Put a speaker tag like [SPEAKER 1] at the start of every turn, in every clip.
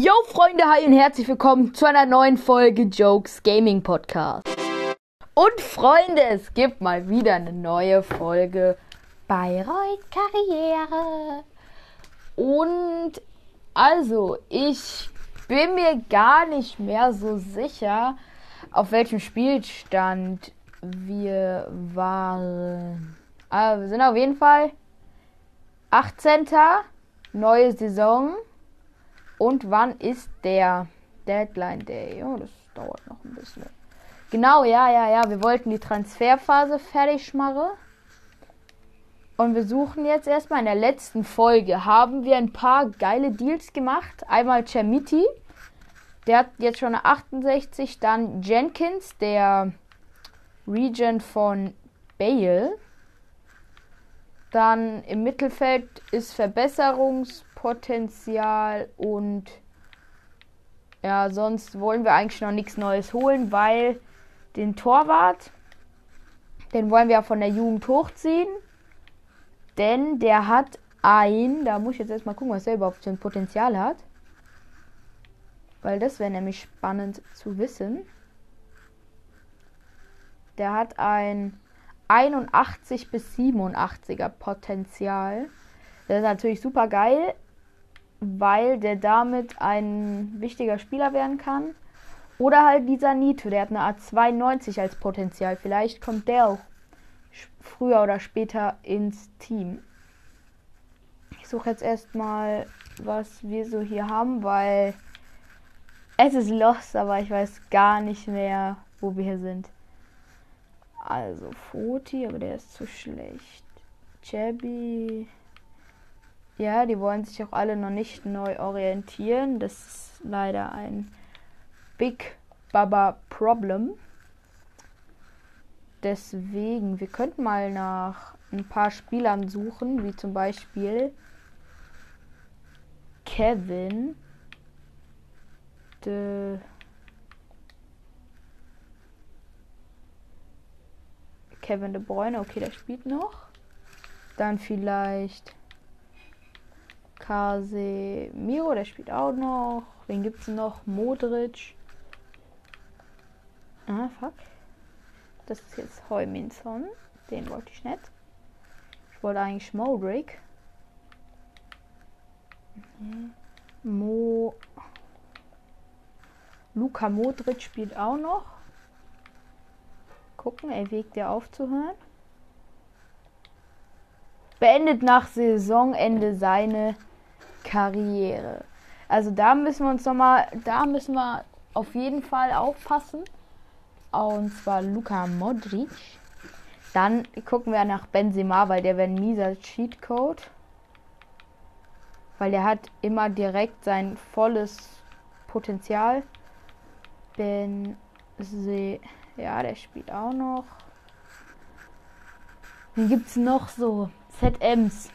[SPEAKER 1] Yo Freunde, hi und herzlich willkommen zu einer neuen Folge Jokes Gaming Podcast. Und Freunde, es gibt mal wieder eine neue Folge Bayreuth Karriere. Und also, ich bin mir gar nicht mehr so sicher, auf welchem Spielstand wir waren. Aber wir sind auf jeden Fall 18. Neue Saison. Und wann ist der Deadline Day? Oh, das dauert noch ein bisschen. Genau, ja, ja, ja. Wir wollten die Transferphase fertig machen. Und wir suchen jetzt erstmal in der letzten Folge haben wir ein paar geile Deals gemacht. Einmal Chermiti, der hat jetzt schon eine 68. Dann Jenkins, der Regent von Bale. Dann im Mittelfeld ist Verbesserungspotenzial und ja, sonst wollen wir eigentlich noch nichts Neues holen, weil den Torwart, den wollen wir von der Jugend hochziehen. Denn der hat ein, da muss ich jetzt erstmal gucken, was er überhaupt für ein Potenzial hat. Weil das wäre nämlich spannend zu wissen. Der hat ein 81 bis 87er Potenzial. Das ist natürlich super geil, weil der damit ein wichtiger Spieler werden kann. Oder halt dieser Nito, der hat eine Art 92 als Potenzial. Vielleicht kommt der auch früher oder später ins Team. Ich suche jetzt erstmal, was wir so hier haben, weil es ist lost, aber ich weiß gar nicht mehr, wo wir hier sind. Also Foti, aber der ist zu schlecht. Chebby. Ja, die wollen sich auch alle noch nicht neu orientieren. Das ist leider ein Big Baba Problem. Deswegen, wir könnten mal nach ein paar Spielern suchen, wie zum Beispiel Kevin. De Kevin De Bruyne, okay, der spielt noch. Dann vielleicht Casemiro, der spielt auch noch. Wen gibt's noch? Modric. Ah, fuck. Das ist jetzt Heuminson. Den wollte ich nicht. Ich wollte eigentlich Modric. Mo. Luka Modric spielt auch noch gucken. Er aufzuhören. Beendet nach Saisonende seine Karriere. Also da müssen wir uns nochmal, da müssen wir auf jeden Fall aufpassen. Und zwar Luka Modric. Dann gucken wir nach Benzema, weil der wäre ein mieser Cheatcode. Weil der hat immer direkt sein volles Potenzial. Benzema. Ja, der spielt auch noch. Wie gibt's noch so ZMs,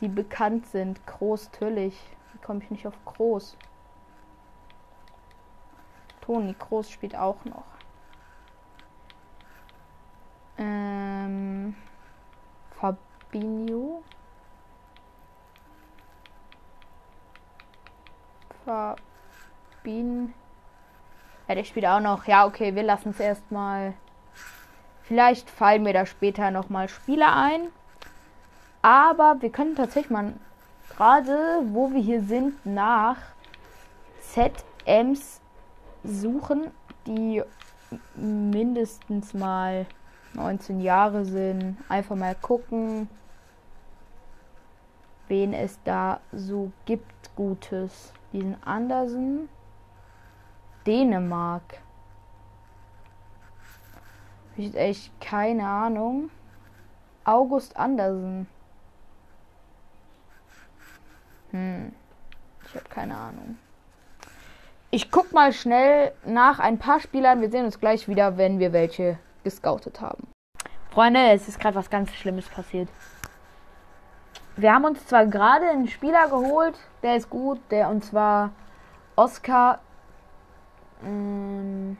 [SPEAKER 1] die bekannt sind? Groß Tüllig. Wie komme ich nicht auf Groß? Toni Groß spielt auch noch. Ähm, Fabinho. Fabinho. Ja, der spielt auch noch. Ja, okay, wir lassen es erstmal. Vielleicht fallen mir da später nochmal Spieler ein. Aber wir können tatsächlich mal gerade, wo wir hier sind, nach ZMs suchen, die mindestens mal 19 Jahre sind. Einfach mal gucken, wen es da so gibt Gutes. Diesen Andersen. Dänemark. Ich echt keine Ahnung. August Andersen. Hm. Ich habe keine Ahnung. Ich guck mal schnell nach ein paar Spielern. Wir sehen uns gleich wieder, wenn wir welche gescoutet haben. Freunde, es ist gerade was ganz Schlimmes passiert. Wir haben uns zwar gerade einen Spieler geholt, der ist gut, der und zwar Oscar ähm,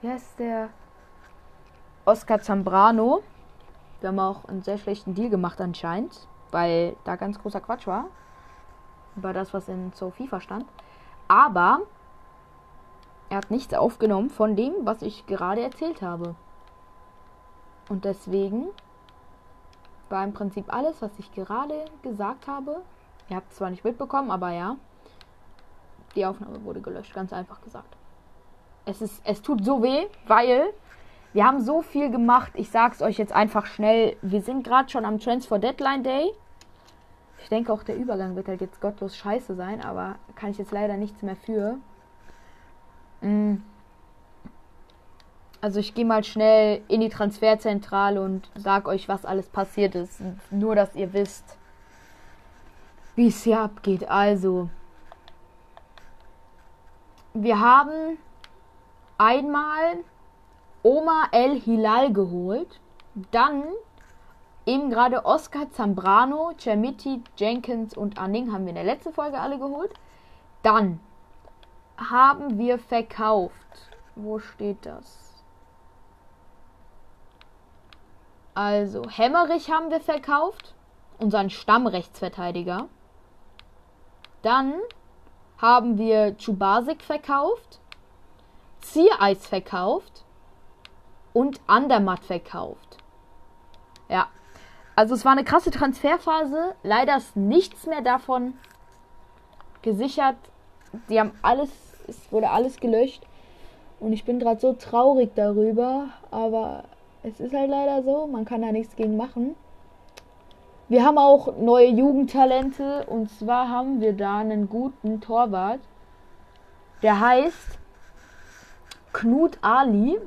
[SPEAKER 1] wie heißt der? Oscar Zambrano. Wir haben auch einen sehr schlechten Deal gemacht anscheinend, weil da ganz großer Quatsch war. über das, was in So FIFA stand. Aber er hat nichts aufgenommen von dem, was ich gerade erzählt habe. Und deswegen war im Prinzip alles, was ich gerade gesagt habe. Ihr habt es zwar nicht mitbekommen, aber ja. Die Aufnahme wurde gelöscht, ganz einfach gesagt. Es, ist, es tut so weh, weil wir haben so viel gemacht. Ich sag's euch jetzt einfach schnell. Wir sind gerade schon am Transfer Deadline Day. Ich denke auch, der Übergang wird halt jetzt gottlos scheiße sein, aber kann ich jetzt leider nichts mehr für. Mm. Also ich gehe mal schnell in die Transferzentrale und sag euch, was alles passiert ist. Nur, dass ihr wisst, wie es hier abgeht. Also, wir haben einmal Oma El Hilal geholt. Dann eben gerade Oscar Zambrano, Chermiti, Jenkins und Anning haben wir in der letzten Folge alle geholt. Dann haben wir verkauft. Wo steht das? Also, Hemmerich haben wir verkauft. Unseren Stammrechtsverteidiger. Dann haben wir Chubasik verkauft. Ziereis verkauft. Und Andermatt verkauft. Ja. Also es war eine krasse Transferphase. Leider ist nichts mehr davon gesichert. Die haben alles, es wurde alles gelöscht. Und ich bin gerade so traurig darüber. Aber es ist halt leider so, man kann da nichts gegen machen. Wir haben auch neue Jugendtalente und zwar haben wir da einen guten Torwart. Der heißt Knut Ali.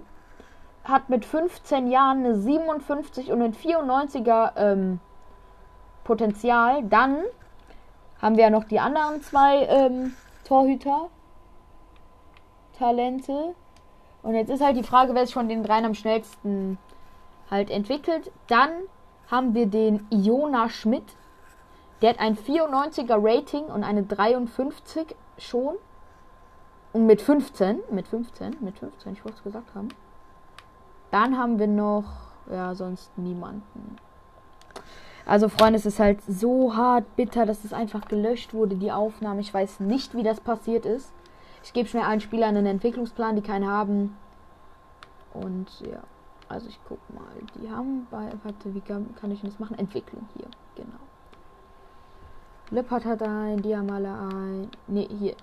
[SPEAKER 1] Hat mit 15 Jahren eine 57 und ein 94er ähm, Potenzial. Dann haben wir ja noch die anderen zwei ähm, Torhüter. Talente. Und jetzt ist halt die Frage, wer sich von den dreien am schnellsten halt entwickelt. Dann haben wir den Iona Schmidt. Der hat ein 94er Rating und eine 53 schon. Und mit 15, mit 15, mit 15, ich wollte es gesagt haben. Dann haben wir noch, ja, sonst niemanden. Also, Freunde, es ist halt so hart bitter, dass es einfach gelöscht wurde, die Aufnahme. Ich weiß nicht, wie das passiert ist. Ich gebe schnell allen Spielern einen Entwicklungsplan, die keinen haben. Und ja. Also ich guck mal. Die haben bei. Warte, wie kann, kann ich das machen? Entwicklung hier. Genau. Lippert hat ein, Diamale ein. Ne, hier.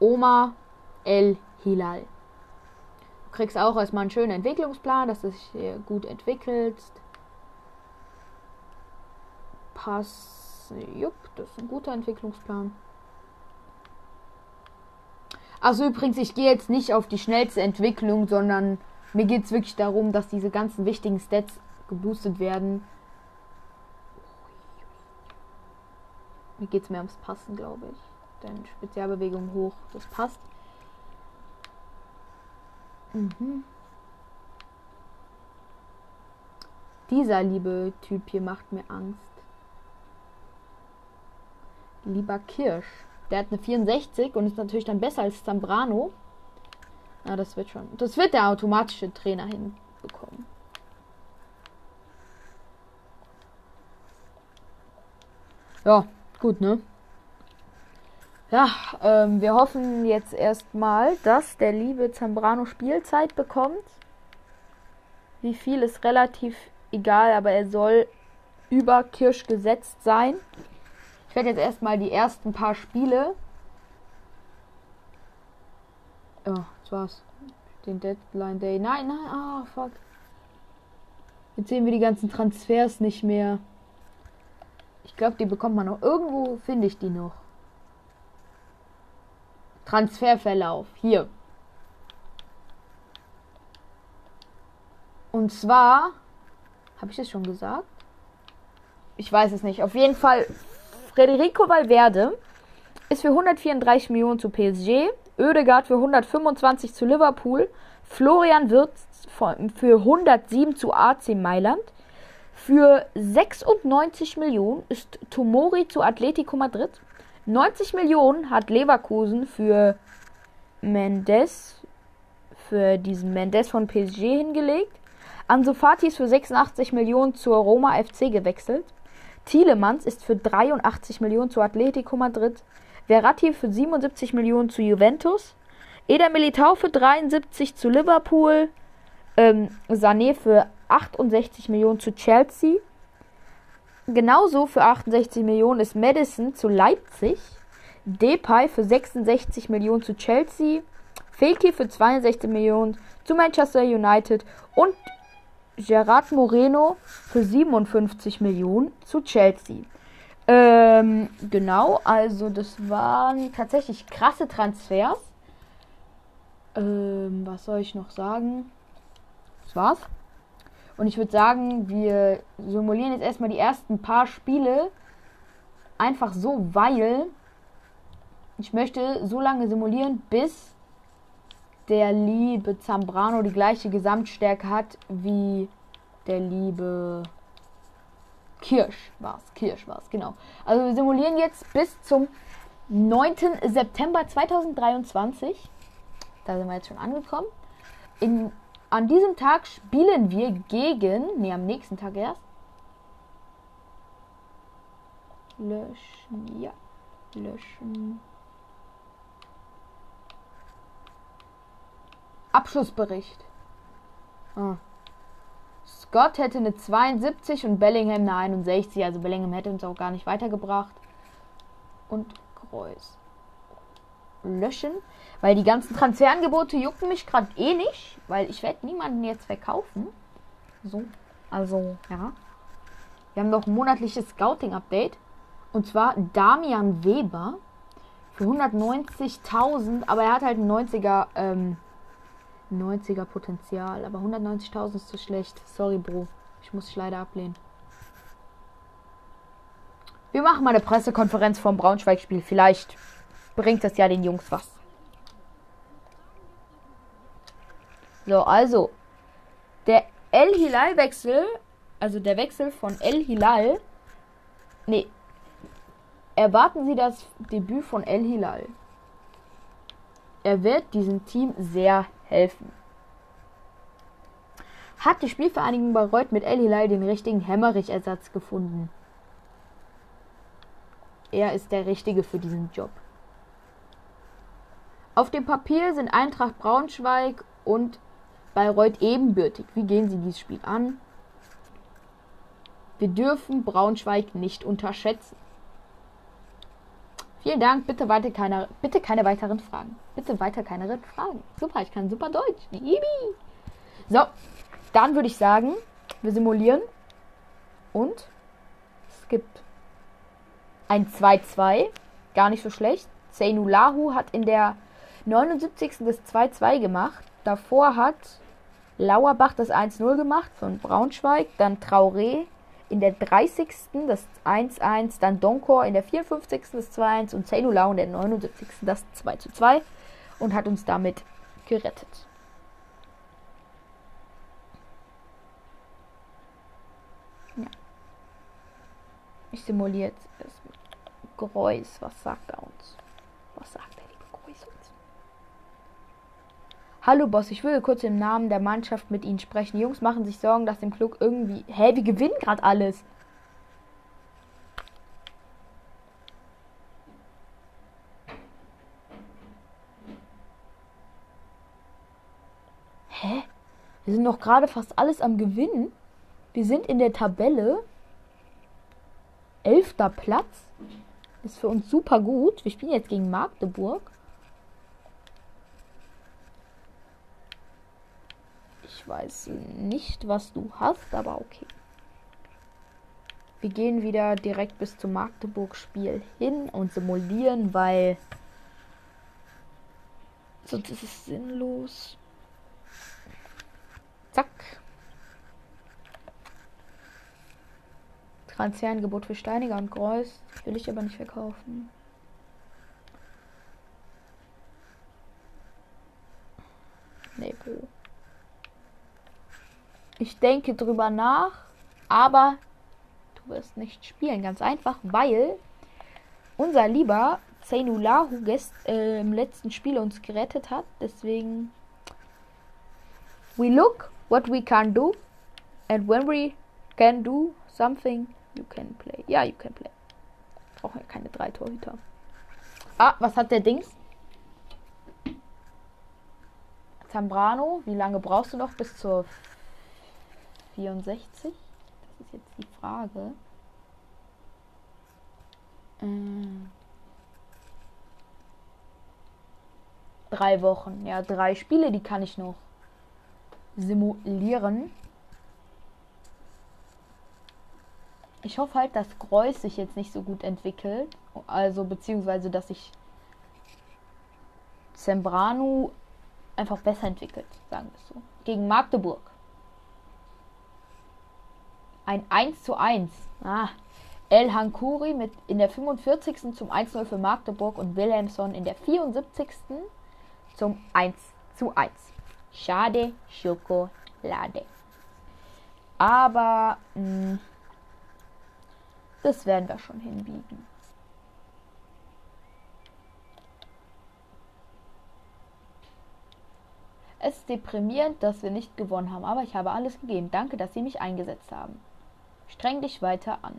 [SPEAKER 1] Oma El Hilal. Kriegst auch erstmal einen schönen Entwicklungsplan, dass du dich hier gut entwickelst. Pass. Jupp, das ist ein guter Entwicklungsplan. Also übrigens, ich gehe jetzt nicht auf die schnellste Entwicklung, sondern mir geht es wirklich darum, dass diese ganzen wichtigen Stats geboostet werden. Mir geht es mehr ums Passen, glaube ich. Denn Spezialbewegung hoch, das passt. Mhm. Dieser liebe Typ hier macht mir Angst. Lieber Kirsch. Der hat eine 64 und ist natürlich dann besser als Zambrano. Ja, das wird schon. Das wird der automatische Trainer hinbekommen. Ja, gut, ne? Ja, ähm, wir hoffen jetzt erstmal, dass der liebe Zambrano Spielzeit bekommt. Wie viel ist relativ egal, aber er soll über Kirsch gesetzt sein. Ich werde jetzt erstmal die ersten paar Spiele. Ja, war's. Den Deadline Day. Nein, nein, ah, oh, fuck. Jetzt sehen wir die ganzen Transfers nicht mehr. Ich glaube, die bekommt man noch. Irgendwo finde ich die noch. Transferverlauf. Hier. Und zwar. Habe ich das schon gesagt? Ich weiß es nicht. Auf jeden Fall. Federico Valverde ist für 134 Millionen zu PSG. Oedegaard für 125 zu Liverpool, Florian Wirtz für 107 zu AC Mailand. Für 96 Millionen ist Tomori zu Atletico Madrid. 90 Millionen hat Leverkusen für Mendes, für diesen Mendes von PSG hingelegt. Ansu Fati ist für 86 Millionen zur Roma FC gewechselt. Thielemanns ist für 83 Millionen zu Atletico Madrid. Verratti für 77 Millionen zu Juventus. Eder Militao für 73 zu Liverpool. Ähm, Sané für 68 Millionen zu Chelsea. Genauso für 68 Millionen ist Madison zu Leipzig. Depay für 66 Millionen zu Chelsea. Fekir für 62 Millionen zu Manchester United. Und Gerard Moreno für 57 Millionen zu Chelsea. Ähm, genau, also das waren tatsächlich krasse Transfers. Ähm, was soll ich noch sagen? Das war's. Und ich würde sagen, wir simulieren jetzt erstmal die ersten paar Spiele. Einfach so, weil ich möchte so lange simulieren, bis der liebe Zambrano die gleiche Gesamtstärke hat wie der liebe Kirsch war es. Kirsch war es, genau. Also wir simulieren jetzt bis zum 9. September 2023. Da sind wir jetzt schon angekommen. In, an diesem Tag spielen wir gegen, ne, am nächsten Tag erst. Löschen, ja, löschen. Abschlussbericht. Ah. Scott hätte eine 72 und Bellingham eine 61. Also Bellingham hätte uns auch gar nicht weitergebracht. Und Kreuz. Löschen. Weil die ganzen Transferangebote jucken mich gerade eh nicht. Weil ich werde niemanden jetzt verkaufen. So. Also, ja. Wir haben noch ein monatliches Scouting-Update. Und zwar Damian Weber. Für 190.000. Aber er hat halt einen 90er ähm, 90er Potenzial. Aber 190.000 ist zu schlecht. Sorry, Bro. Ich muss dich leider ablehnen. Wir machen mal eine Pressekonferenz vom Braunschweig-Spiel. Vielleicht bringt das ja den Jungs was. So, also. Der El Hilal-Wechsel, also der Wechsel von El Hilal. Nee. Erwarten Sie das Debüt von El Hilal. Er wird diesem Team sehr helfen. Hat die Spielvereinigung Bayreuth mit El Hilal den richtigen Hämmerich-Ersatz gefunden? Er ist der Richtige für diesen Job. Auf dem Papier sind Eintracht Braunschweig und Bayreuth ebenbürtig. Wie gehen Sie dieses Spiel an? Wir dürfen Braunschweig nicht unterschätzen. Vielen Dank. Bitte weiter keine, bitte keine weiteren Fragen. Bitte weiter keine Fragen. Super, ich kann super Deutsch. Yibi. So, dann würde ich sagen, wir simulieren. Und es gibt ein 2-2. Gar nicht so schlecht. Zeynulahu hat in der 79. das 2-2 gemacht. Davor hat Lauerbach das 1-0 gemacht von Braunschweig. Dann Traoré in der 30. das 1-1, dann Donkor in der 54. das 2-1 und Zainulau in der 79. das 2-2 und hat uns damit gerettet. Ja. Ich simuliere jetzt das Geräusch. Was sagt er uns? Was sagt der liebe Geräusch uns? Hallo Boss, ich will kurz im Namen der Mannschaft mit Ihnen sprechen. Die Jungs machen sich Sorgen, dass dem Klug irgendwie. Hä, wir gewinnen gerade alles. Hä? Wir sind doch gerade fast alles am Gewinnen. Wir sind in der Tabelle. Elfter Platz. Ist für uns super gut. Wir spielen jetzt gegen Magdeburg. Weiß nicht, was du hast, aber okay. Wir gehen wieder direkt bis zum Magdeburg-Spiel hin und simulieren, weil sonst ist es sinnlos. Zack. Transferangebot für Steiniger und Kreuz. Will ich aber nicht verkaufen. Nee, Bro. Ich denke drüber nach, aber du wirst nicht spielen. Ganz einfach, weil unser lieber Zainulahu äh, im letzten Spiel uns gerettet hat. Deswegen, we look what we can do. And when we can do something, You can play. Ja, you can play. Brauchen ja keine drei Torhüter. Ah, was hat der Dings? Zambrano, wie lange brauchst du noch bis zur 64? Das ist jetzt die Frage. Ähm, drei Wochen. Ja, drei Spiele, die kann ich noch simulieren. Ich hoffe halt, dass Greus sich jetzt nicht so gut entwickelt. Also, beziehungsweise, dass sich Sembranu einfach besser entwickelt, sagen wir es so. Gegen Magdeburg. Ein 1 zu 1. Ah. El Hankuri mit in der 45. zum 1-0 für Magdeburg und Wilhelmsson in der 74. zum 1 zu 1. Schade, Schokolade. Aber mh, hm, das werden wir schon hinbiegen. Es ist deprimierend, dass wir nicht gewonnen haben, aber ich habe alles gegeben. Danke, dass Sie mich eingesetzt haben. Streng dich weiter an.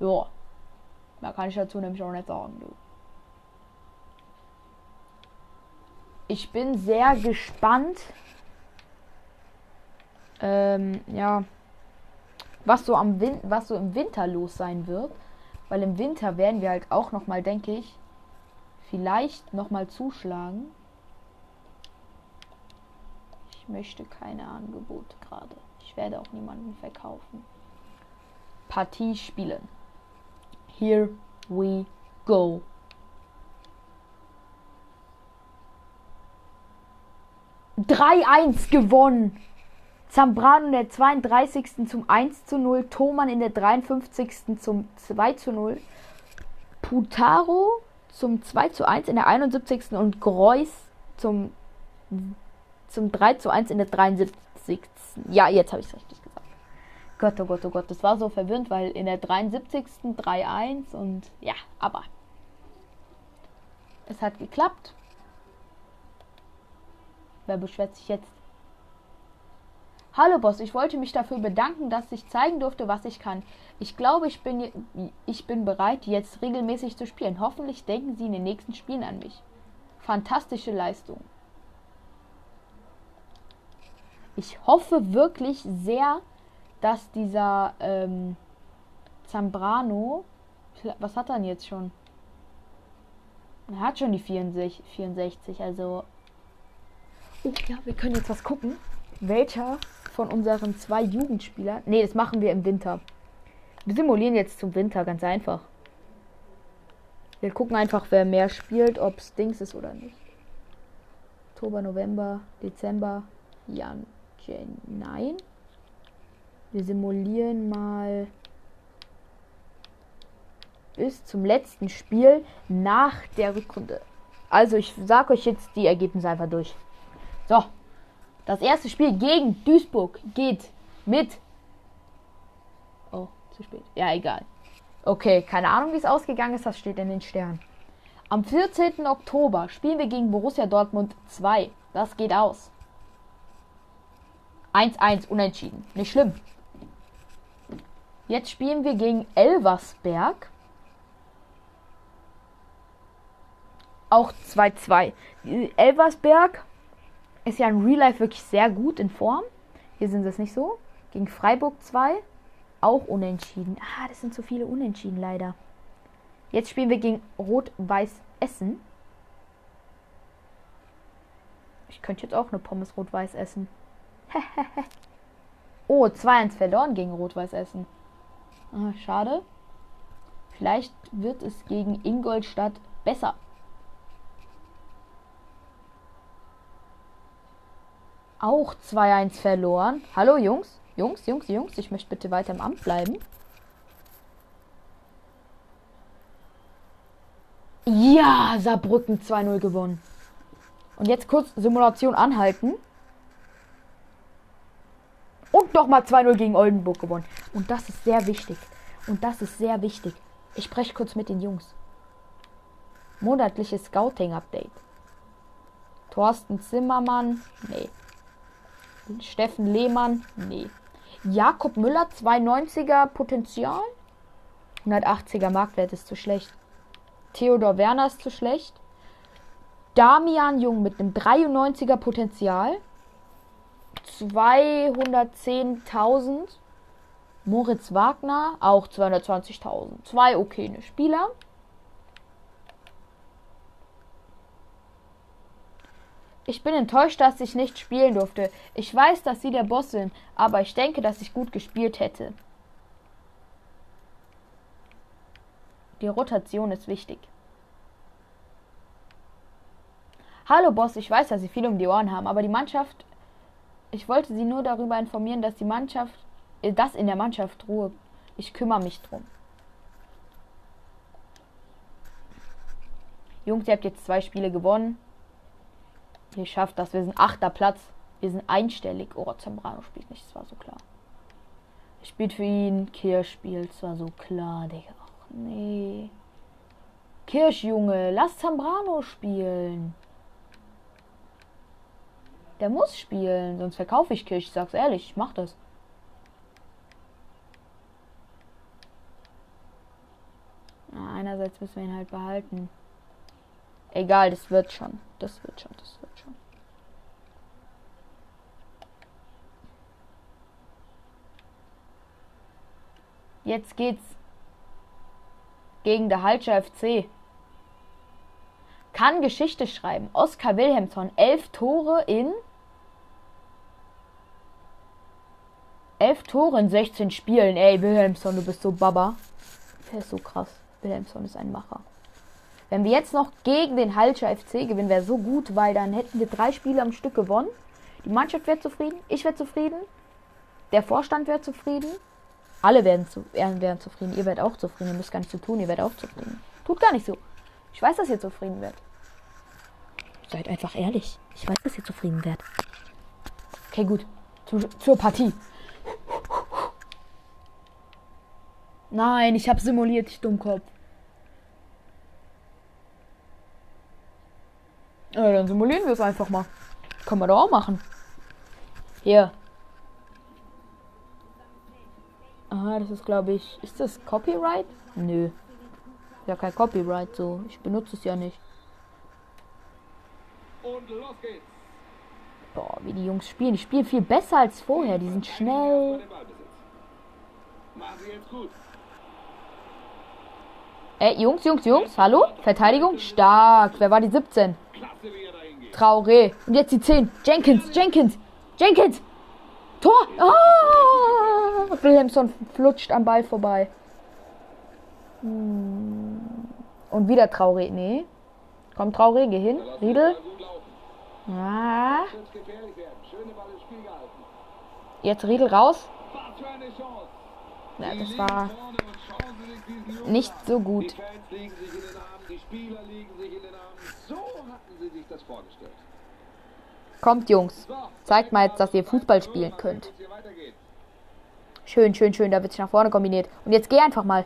[SPEAKER 1] Ja. Da kann ich dazu nämlich auch nicht sagen, du. Ich bin sehr gespannt. Ähm, ja. Was so am Win was so im Winter los sein wird. Weil im Winter werden wir halt auch noch mal, denke ich, vielleicht nochmal zuschlagen. Möchte keine Angebote gerade. Ich werde auch niemanden verkaufen. Partie spielen. Here we go. Drei eins gewonnen. Zambrano in der 32. zum 1 zu 0. Thoman in der 53. zum 2 zu 0. Putaro zum 2 zu 1 in der 71. und Greus zum, zum 3 zu 1 in der 73. Ja, jetzt habe ich es richtig gesagt. Gott, oh Gott, oh Gott, das war so verwirrend, weil in der 73. 3-1 und ja, aber es hat geklappt. Wer beschwert sich jetzt? Hallo Boss, ich wollte mich dafür bedanken, dass ich zeigen durfte, was ich kann. Ich glaube, ich bin, ich bin bereit, jetzt regelmäßig zu spielen. Hoffentlich denken Sie in den nächsten Spielen an mich. Fantastische Leistung. Ich hoffe wirklich sehr, dass dieser ähm, Zambrano, was hat er denn jetzt schon? Er hat schon die 64, 64 also. Oh ja, wir können jetzt was gucken. Welcher von unseren zwei Jugendspielern. Ne, das machen wir im Winter. Wir simulieren jetzt zum Winter, ganz einfach. Wir gucken einfach, wer mehr spielt, ob es Dings ist oder nicht. Oktober, November, Dezember, Jan, Jan, nein. Wir simulieren mal bis zum letzten Spiel nach der Rückrunde. Also ich sage euch jetzt die Ergebnisse einfach durch. So, das erste Spiel gegen Duisburg geht mit. Oh, zu spät. Ja, egal. Okay, keine Ahnung, wie es ausgegangen ist. Das steht in den Sternen. Am 14. Oktober spielen wir gegen Borussia Dortmund 2. Das geht aus. 1-1 unentschieden. Nicht schlimm. Jetzt spielen wir gegen Elversberg. Auch 2-2. Elversberg ist ja in Real Life wirklich sehr gut in Form. Hier sind sie es nicht so. Gegen Freiburg 2 auch unentschieden. Ah, das sind zu viele Unentschieden leider. Jetzt spielen wir gegen Rot-Weiß Essen. Ich könnte jetzt auch eine Pommes Rot-Weiß essen. oh, 2-1 verloren gegen Rot-Weiß Essen. Ah, schade. Vielleicht wird es gegen Ingolstadt besser. Auch 2-1 verloren. Hallo Jungs. Jungs, Jungs, Jungs. Ich möchte bitte weiter im Amt bleiben. Ja, Saarbrücken 2-0 gewonnen. Und jetzt kurz Simulation anhalten. Und nochmal 2-0 gegen Oldenburg gewonnen. Und das ist sehr wichtig. Und das ist sehr wichtig. Ich spreche kurz mit den Jungs. Monatliches Scouting-Update. Thorsten Zimmermann. Nee. Steffen Lehmann, nee. Jakob Müller, 290er Potenzial. 180er Marktwert ist zu schlecht. Theodor Werner ist zu schlecht. Damian Jung mit einem 93er Potenzial. 210.000. Moritz Wagner auch 220.000. Zwei okay Spieler. Ich bin enttäuscht, dass ich nicht spielen durfte. Ich weiß, dass Sie der Boss sind, aber ich denke, dass ich gut gespielt hätte. Die Rotation ist wichtig. Hallo Boss, ich weiß, dass Sie viel um die Ohren haben, aber die Mannschaft. Ich wollte Sie nur darüber informieren, dass die Mannschaft. Äh, dass in der Mannschaft Ruhe. Ich kümmere mich drum. Jungs, ihr habt jetzt zwei Spiele gewonnen. Ihr schafft das. Wir sind achter Platz. Wir sind einstellig. Oh, Zambrano spielt nicht. Das war so klar. Spielt für ihn. Kirsch spielt. Das war so klar, Digga. Ach, nee. Kirsch, Junge. Lass Zambrano spielen. Der muss spielen. Sonst verkaufe ich Kirsch. Ich sag's ehrlich. Ich mach das. einerseits müssen wir ihn halt behalten. Egal, das wird schon. Das wird schon, das wird schon. Jetzt geht's gegen der Halscher FC. Kann Geschichte schreiben. Oskar Wilhelmsson, elf Tore in. Elf Tore in 16 Spielen. Ey, Wilhelmsson, du bist so Baba. Der ist so krass. Wilhelmsson ist ein Macher. Wenn wir jetzt noch gegen den Halscher FC gewinnen, wäre so gut, weil dann hätten wir drei Spiele am Stück gewonnen. Die Mannschaft wäre zufrieden, ich wäre zufrieden, der Vorstand wäre zufrieden, alle werden, zu, wären zufrieden, ihr werdet auch zufrieden, ihr müsst gar nichts zu tun, ihr werdet auch zufrieden. Tut gar nicht so. Ich weiß, dass ihr zufrieden werdet. Seid einfach ehrlich. Ich weiß, dass ihr zufrieden werdet. Okay, gut. Zu, zur Partie. Nein, ich habe simuliert, ich Dummkopf. Ja, dann simulieren wir es einfach mal. Kann man doch auch machen. Hier. Aha, das ist glaube ich. Ist das Copyright? Nö. Ja, kein Copyright so. Ich benutze es ja nicht. Und los geht's. Boah, wie die Jungs spielen. Die spielen viel besser als vorher. Die sind schnell. Ey, Jungs, Jungs, Jungs, hallo? Verteidigung stark. Wer war die 17? Traoré. Und jetzt die 10. Jenkins, Jenkins, Jenkins. Tor. Oh! Wilhelmsson flutscht am Ball vorbei. Hm. Und wieder Traoré. Nee. Komm, Traoré, geh hin. Riedel. Ja. Jetzt Riedel raus. Ja, das war nicht so gut. Kommt, Jungs. Zeigt mal jetzt, dass ihr Fußball spielen könnt. Schön, schön, schön. Da wird sich nach vorne kombiniert. Und jetzt geh einfach mal.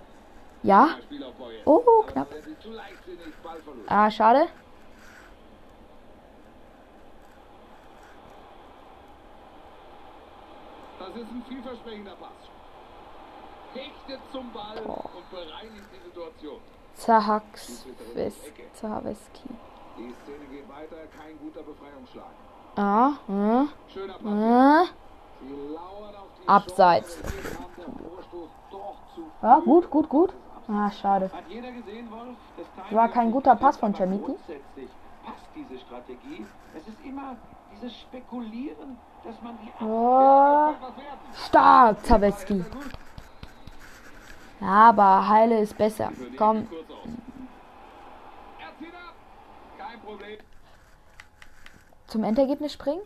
[SPEAKER 1] Ja? Oh, knapp. Ah, schade. Das ist ein vielversprechender Pass. Hechtet zum Ball oh. und bereinigt die Situation. Zahaweski. Die Szene geht weiter, kein guter Befreiungsschlag. Ah, hm. Schöner hm. Abseits. Ja, gut, gut, gut. Ah, schade. War kein guter Pass von Chamiti. Oh, stark, Zaweski. Ja, aber Heile ist besser. Komm. Zum Endergebnis springen?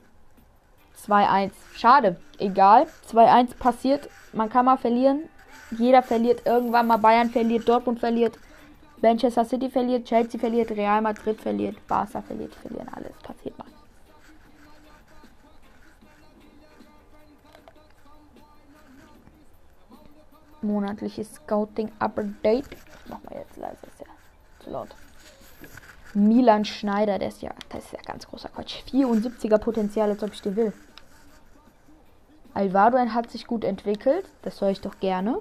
[SPEAKER 1] 2-1. Schade. Egal. 2-1 passiert. Man kann mal verlieren. Jeder verliert irgendwann mal. Bayern verliert, Dortmund verliert, Manchester City verliert, Chelsea verliert, Real Madrid verliert, Barca verliert, verlieren alles. Passiert mal. Monatliches Scouting Update. Mach mal jetzt leise, ist ja zu laut. Milan Schneider, der ist ja, das ist ja ganz großer Quatsch. 74er Potenzial, als ob ich den will. Alvaro hat sich gut entwickelt. Das höre ich doch gerne.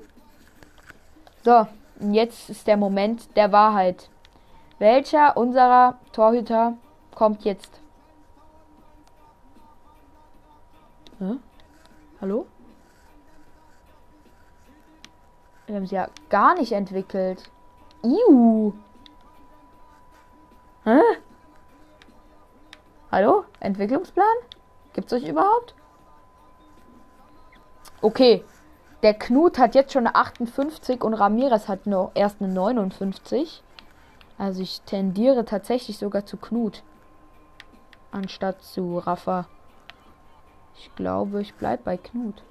[SPEAKER 1] So, jetzt ist der Moment der Wahrheit. Welcher unserer Torhüter kommt jetzt? Hä? Hallo? Wir haben sie ja gar nicht entwickelt. Iu. Hä? Hallo? Entwicklungsplan? Gibt's euch überhaupt? Okay. Der Knut hat jetzt schon eine 58 und Ramirez hat noch erst eine 59. Also ich tendiere tatsächlich sogar zu Knut. Anstatt zu Rafa. Ich glaube, ich bleibe bei Knut.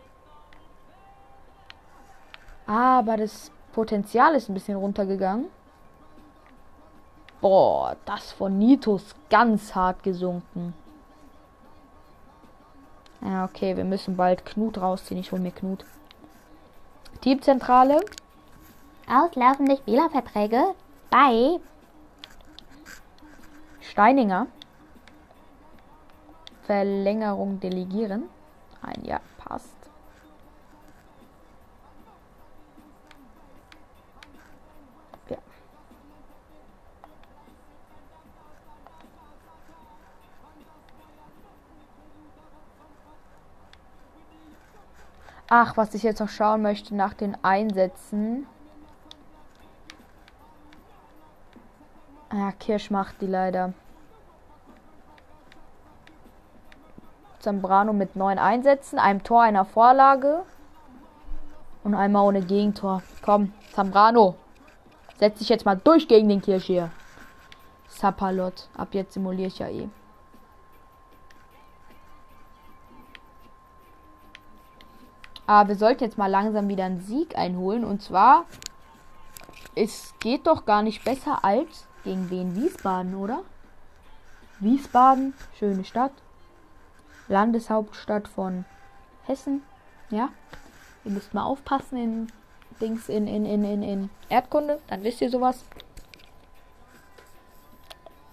[SPEAKER 1] Aber das Potenzial ist ein bisschen runtergegangen. Boah, das von Nitos ganz hart gesunken. Ja, okay, wir müssen bald Knut rausziehen. Ich hole mir Knut. Teamzentrale.
[SPEAKER 2] Auslaufende Spielerverträge bei
[SPEAKER 1] Steininger. Verlängerung delegieren. Ein Jahr passt. Ach, was ich jetzt noch schauen möchte nach den Einsätzen. Ja, Kirsch macht die leider. Zambrano mit neun Einsätzen, einem Tor, einer Vorlage und einmal ohne Gegentor. Komm, Zambrano, setz dich jetzt mal durch gegen den Kirsch hier. Sapalot, ab jetzt simuliere ich ja eh. Aber wir sollten jetzt mal langsam wieder einen Sieg einholen. Und zwar, es geht doch gar nicht besser als gegen wen Wiesbaden, oder? Wiesbaden, schöne Stadt. Landeshauptstadt von Hessen. Ja. Ihr müsst mal aufpassen in Dings in, in, in, in, in Erdkunde. Dann wisst ihr sowas.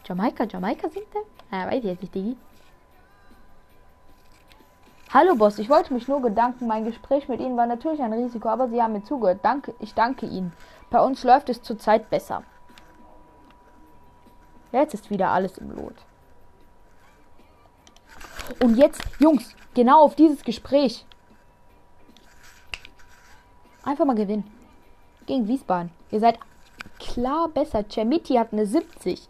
[SPEAKER 1] Jamaika, Jamaika singt er? Ja, weiß ich jetzt nicht, Digi. Hallo Boss, ich wollte mich nur gedanken. Mein Gespräch mit Ihnen war natürlich ein Risiko, aber Sie haben mir zugehört. Danke, ich danke Ihnen. Bei uns läuft es zurzeit besser. Jetzt ist wieder alles im Lot. Und jetzt, Jungs, genau auf dieses Gespräch. Einfach mal gewinnen. Gegen Wiesbaden. Ihr seid klar besser. Cemiti hat eine 70.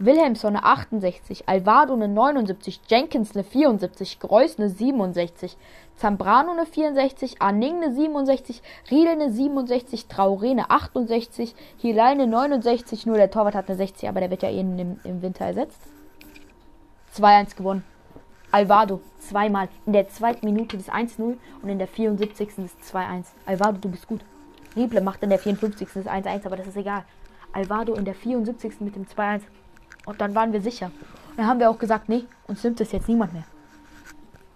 [SPEAKER 1] Wilhelmsson eine 68, Alvaro eine 79, Jenkins eine 74, Greuß eine 67, Zambrano eine 64, Anning eine 67, Riedel eine 67, Traoré eine 68, Hilal eine 69, nur der Torwart hat eine 60, aber der wird ja eh im, im Winter ersetzt. 2-1 gewonnen. Alvaro zweimal in der zweiten Minute das 1-0 und in der 74. das 2-1. Alvaro, du bist gut. Rieble macht in der 54. das 1-1, aber das ist egal. Alvaro in der 74. mit dem 2-1. Und dann waren wir sicher. Und dann haben wir auch gesagt, nee, uns nimmt es jetzt niemand mehr.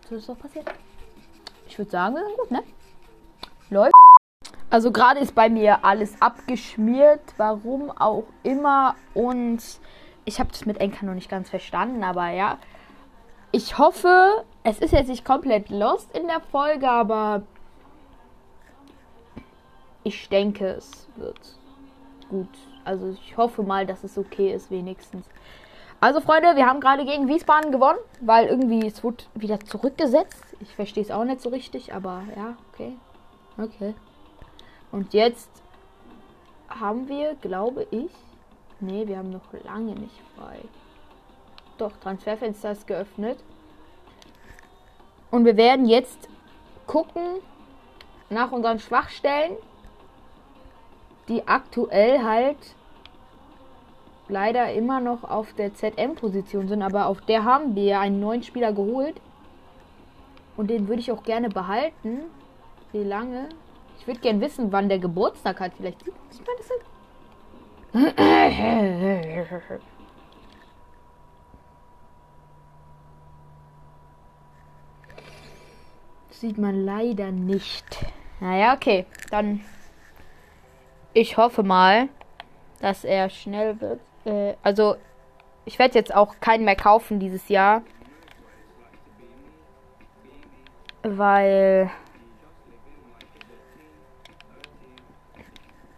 [SPEAKER 1] So ist doch passiert. Ich würde sagen, wir sind gut, ne? Läuft. Also gerade ist bei mir alles abgeschmiert, warum auch immer. Und ich habe das mit Enka noch nicht ganz verstanden, aber ja. Ich hoffe, es ist jetzt nicht komplett lost in der Folge, aber ich denke, es wird gut. Also ich hoffe mal, dass es okay ist, wenigstens. Also Freunde, wir haben gerade gegen Wiesbaden gewonnen, weil irgendwie es wurde wieder zurückgesetzt. Ich verstehe es auch nicht so richtig, aber ja, okay. Okay. Und jetzt haben wir, glaube ich, nee, wir haben noch lange nicht frei. Doch, Transferfenster ist geöffnet. Und wir werden jetzt gucken nach unseren Schwachstellen die aktuell halt leider immer noch auf der ZM-Position sind, aber auf der haben wir einen neuen Spieler geholt. Und den würde ich auch gerne behalten. Wie lange? Ich würde gerne wissen, wann der Geburtstag hat. Vielleicht sieht man das Sieht man leider nicht. Naja, okay. Dann ich hoffe mal, dass er schnell wird. Äh, also, ich werde jetzt auch keinen mehr kaufen dieses Jahr. weil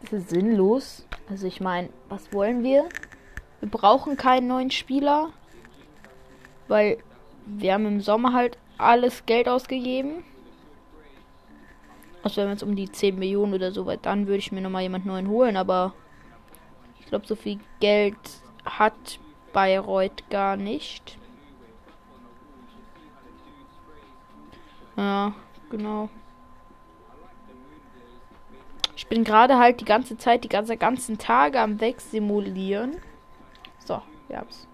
[SPEAKER 1] das ist sinnlos. Also ich meine, was wollen wir? Wir brauchen keinen neuen Spieler, weil wir haben im Sommer halt alles Geld ausgegeben. Also wenn jetzt um die 10 Millionen oder so weit, dann würde ich mir nochmal jemand neuen holen, aber ich glaube, so viel Geld hat Bayreuth gar nicht. Ja, genau. Ich bin gerade halt die ganze Zeit, die ganze ganzen Tage am Wegsimulieren. So, wir haben's.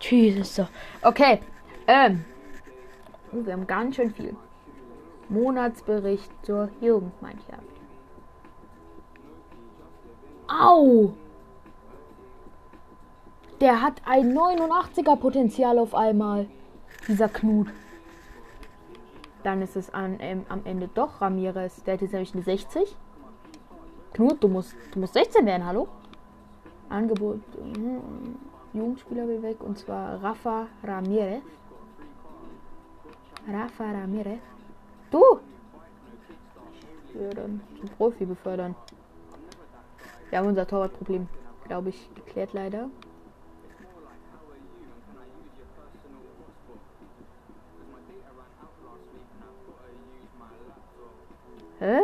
[SPEAKER 1] Jesus. Okay. Ähm. Oh, wir haben ganz schön viel. Monatsbericht zur Jugendmannschaft. Au! Der hat ein 89er Potenzial auf einmal. Dieser Knut. Dann ist es an, ähm, am Ende doch Ramirez. Der hat jetzt nämlich eine 60. Knut, du musst, du musst 16 werden, hallo? Angebot. Äh, Jugendspieler will weg und zwar Rafa Ramirez. Rafa Ramirez. Du! Ja, dann zum Profi befördern. Wir haben unser Torwartproblem, glaube ich, geklärt leider. Hä?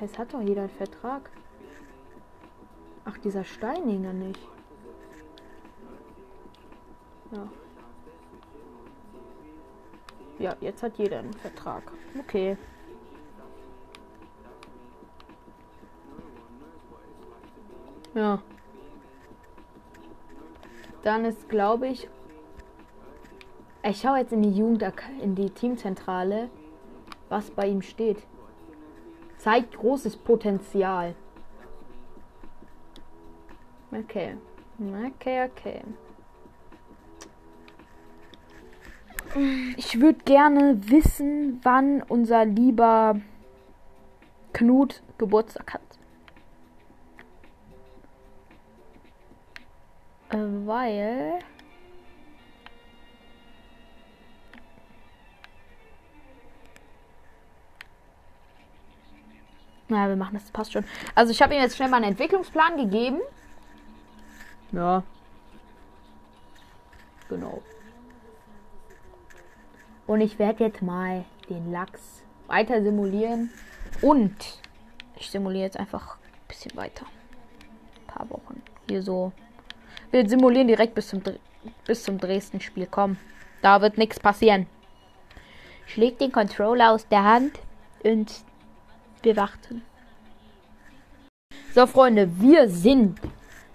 [SPEAKER 1] Es hat doch jeder einen Vertrag. Ach, dieser Steininger nicht. Ja. Ja, jetzt hat jeder einen Vertrag. Okay. Ja. Dann ist, glaube ich, ich schaue jetzt in die Jugend, in die Teamzentrale, was bei ihm steht. Zeigt großes Potenzial. Okay. Okay, okay. Ich würde gerne wissen, wann unser lieber Knut Geburtstag hat. Äh, weil Na, wir machen das, passt schon. Also ich habe ihm jetzt schnell mal einen Entwicklungsplan gegeben. Ja. Genau. Und ich werde jetzt mal den Lachs weiter simulieren. Und ich simuliere jetzt einfach ein bisschen weiter. Ein paar Wochen. Hier so. Wir simulieren direkt bis zum, bis zum Dresden-Spiel. Komm, da wird nichts passieren. Schlägt den Controller aus der Hand und wir warten. So, Freunde, wir sind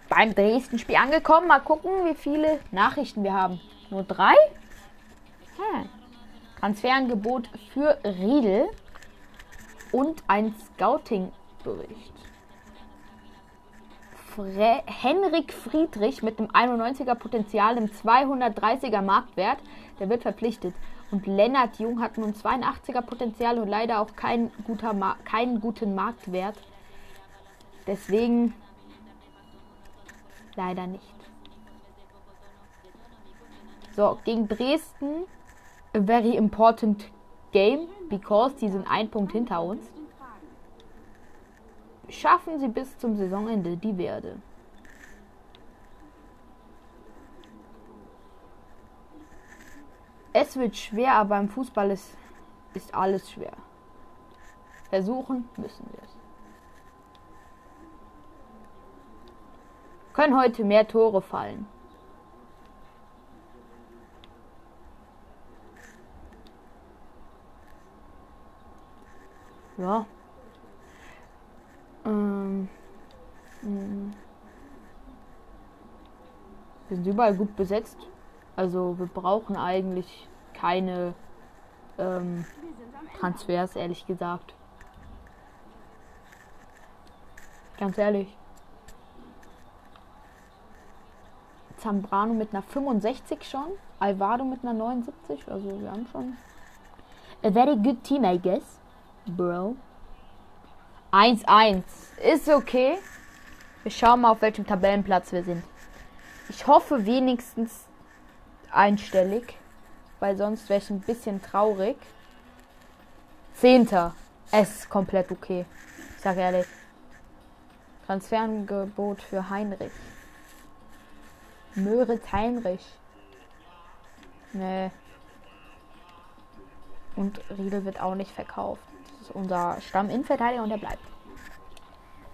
[SPEAKER 1] beim Dresden-Spiel angekommen. Mal gucken, wie viele Nachrichten wir haben. Nur drei? Hm. Transferangebot für Riedel und ein Scouting-Bericht. Fre Henrik Friedrich mit einem 91er Potenzial, im 230er Marktwert, der wird verpflichtet. Und Lennart Jung hat nun 82er Potenzial und leider auch kein guter keinen guten Marktwert. Deswegen leider nicht. So, gegen Dresden, very important game, because die sind ein Punkt hinter uns. Schaffen sie bis zum Saisonende die Werde. Es wird schwer, aber im Fußball ist, ist alles schwer. Versuchen müssen wir es. Können heute mehr Tore fallen. Ja. Ähm. Hm. Wir sind überall gut besetzt. Also wir brauchen eigentlich keine ähm, Transfers, ehrlich gesagt. Ganz ehrlich. Zambrano mit einer 65 schon. Alvaro mit einer 79. Also wir haben schon. A very good team, I guess. Bro. 1-1. Ist okay. Wir schauen mal, auf welchem Tabellenplatz wir sind. Ich hoffe wenigstens einstellig, weil sonst wäre ich ein bisschen traurig. Zehnter. Es ist komplett okay. Ich sage ehrlich. Transferangebot für Heinrich. Möritz Heinrich. Nee. Und Riedel wird auch nicht verkauft. Ist unser Stamm-Innenverteidiger und der bleibt.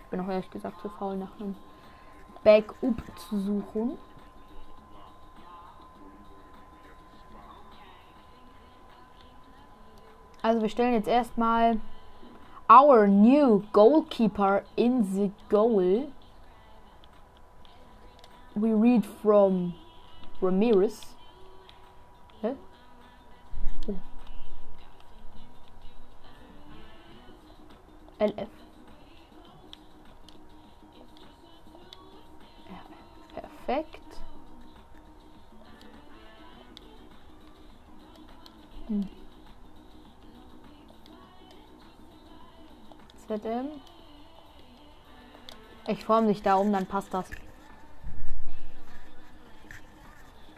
[SPEAKER 1] Ich bin auch ehrlich gesagt zu faul nach einem Backup zu suchen. Also wir stellen jetzt erstmal our new goalkeeper in the goal. We read from Ramirez. LF. Perfekt. Hm. ZM. Ich form dich da um, dann passt das.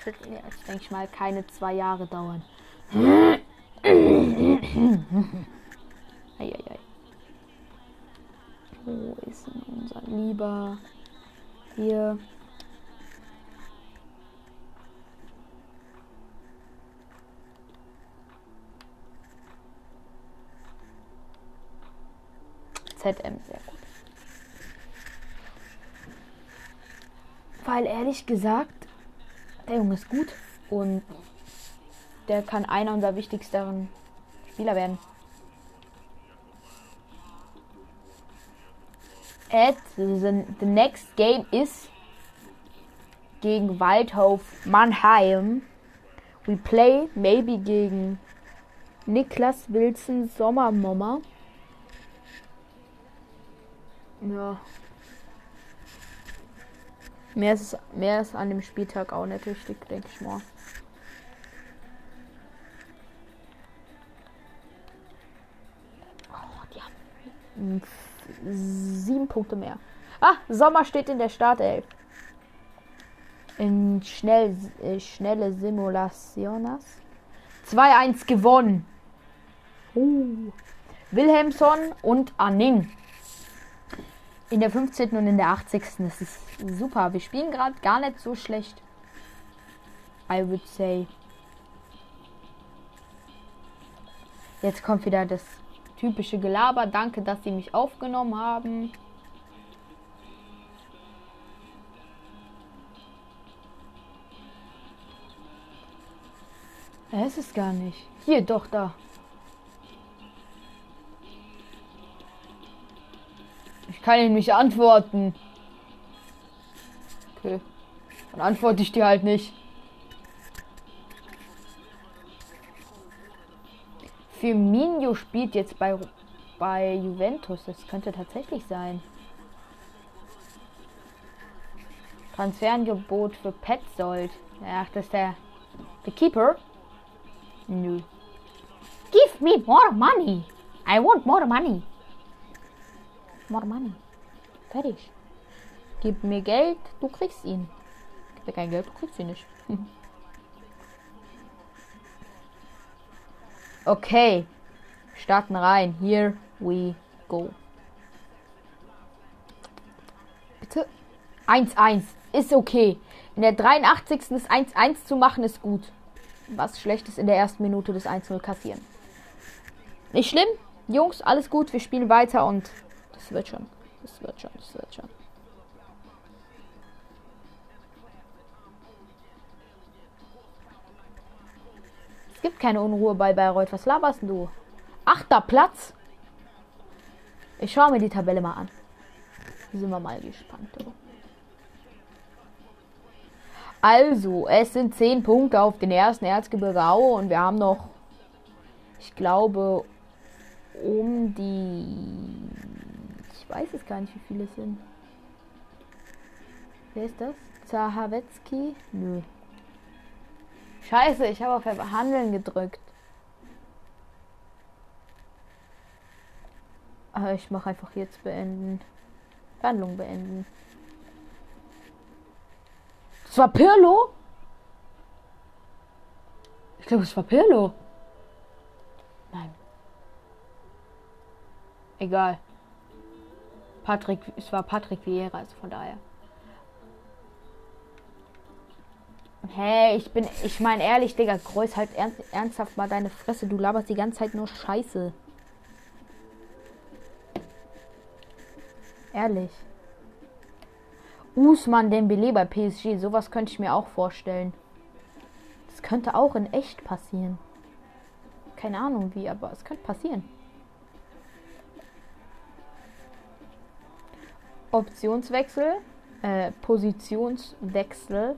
[SPEAKER 1] Jetzt denke ich mal keine zwei Jahre dauern. Eieiei. Wo ist denn unser lieber? Hier. ZM, sehr gut. Weil ehrlich gesagt, der Junge ist gut und der kann einer unserer wichtigsten Spieler werden. At the, the next game is gegen Waldhof Mannheim. We play maybe gegen Niklas Wilson Sommermommer. Ja. Mehr ist, mehr ist an dem Spieltag auch nicht wichtig, denke ich mal. Oh, die haben sieben Punkte mehr. Ah, Sommer steht in der Startelf. In schnell, äh, schnelle Simulaciones. 2-1 gewonnen. Uh. Wilhelmsson und Anning. In der 15. und in der 80. Das ist super. Wir spielen gerade gar nicht so schlecht. I would say. Jetzt kommt wieder das typische Gelaber. Danke, dass Sie mich aufgenommen haben. Es ist gar nicht. Hier, doch, da. Ich kann ihn nicht antworten. Okay. Dann antworte ich dir halt nicht. Firmino spielt jetzt bei, bei Juventus. Das könnte tatsächlich sein. Transferangebot für Petzold. Ach, das ist der, der Keeper. Nö.
[SPEAKER 2] Give me more money. I want more money. More money. Fertig.
[SPEAKER 1] Gib mir Geld, du kriegst ihn. Gib mir kein Geld, du kriegst ihn nicht. okay. Starten rein. Here we go. Bitte. 1-1. Ist okay. In der 83. das 1-1 zu machen, ist gut. Was schlecht ist in der ersten Minute des 1-0 kassieren. Nicht schlimm. Jungs, alles gut. Wir spielen weiter und das wird schon. Das wird schon. Das wird schon. Gibt keine Unruhe bei Bayreuth. Was laberst du? Achter Platz. Ich schaue mir die Tabelle mal an. Sind wir mal gespannt. Du. Also, es sind 10 Punkte auf den ersten Erzgebirge Aue und wir haben noch, ich glaube, um die. Ich weiß es gar nicht, wie viele es sind. Wer ist das? Zahawetzki? Nö. Scheiße, ich habe auf Verhandeln gedrückt. Aber ich mache einfach jetzt beenden. Verhandlung beenden. Es war Pirlo? Ich glaube, es war Pirlo. Nein. Egal. Patrick, es war Patrick Vieira, also von daher. Hey, ich bin, ich meine ehrlich, Digga, Kreuz halt ernst, ernsthaft mal deine Fresse. Du laberst die ganze Zeit nur Scheiße. Ehrlich. Usman Dembele bei PSG, sowas könnte ich mir auch vorstellen. Das könnte auch in echt passieren. Keine Ahnung wie, aber es könnte passieren. Optionswechsel, äh, Positionswechsel.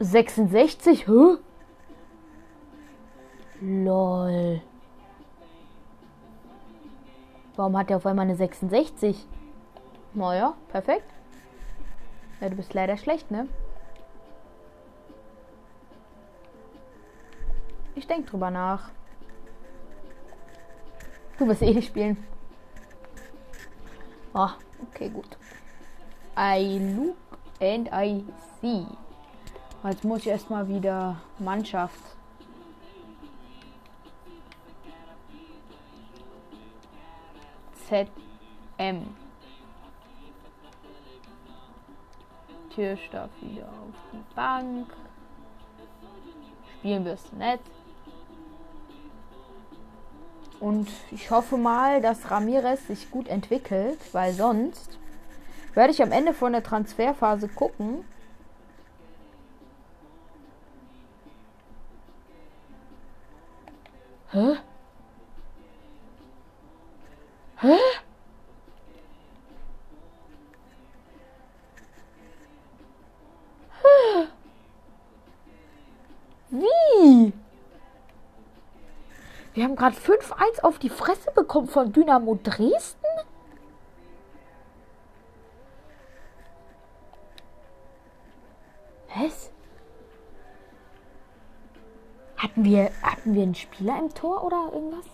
[SPEAKER 1] 66, hä? Lol. Warum hat er auf einmal eine 66? Naja, perfekt. Ja, du bist leider schlecht, ne? Ich denk drüber nach. Du wirst eh nicht spielen. Ah, okay, gut. I look and I see. Jetzt muss ich erstmal wieder Mannschaft. ZM. Türstab wieder auf die Bank. Spielen wir es nett. Und ich hoffe mal, dass Ramirez sich gut entwickelt, weil sonst werde ich am Ende von der Transferphase gucken. Hä? Hä? Wie? Wir haben gerade 5-1 auf die Fresse bekommen von Dynamo Dresden? Was? Hatten wir, hatten wir einen Spieler im Tor oder irgendwas?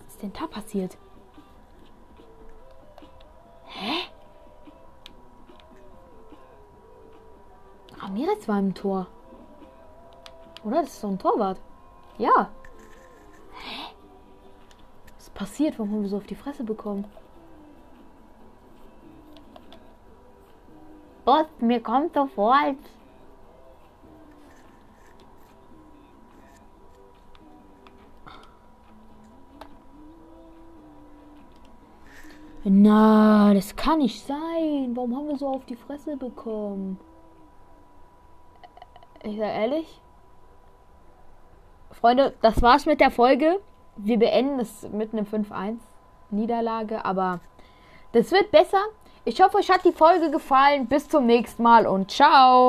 [SPEAKER 1] Was ist denn da passiert? Hä? Ramirez war im Tor. Oder? Das ist doch ein Torwart. Ja. Hä? Was ist passiert? Warum haben wir so auf die Fresse bekommen?
[SPEAKER 2] Boss, mir kommt sofort.
[SPEAKER 1] Na, das kann nicht sein. Warum haben wir so auf die Fresse bekommen? Ich sag ehrlich. Freunde, das war's mit der Folge. Wir beenden es mit einem 5-1 Niederlage, aber das wird besser. Ich hoffe, euch hat die Folge gefallen. Bis zum nächsten Mal und ciao.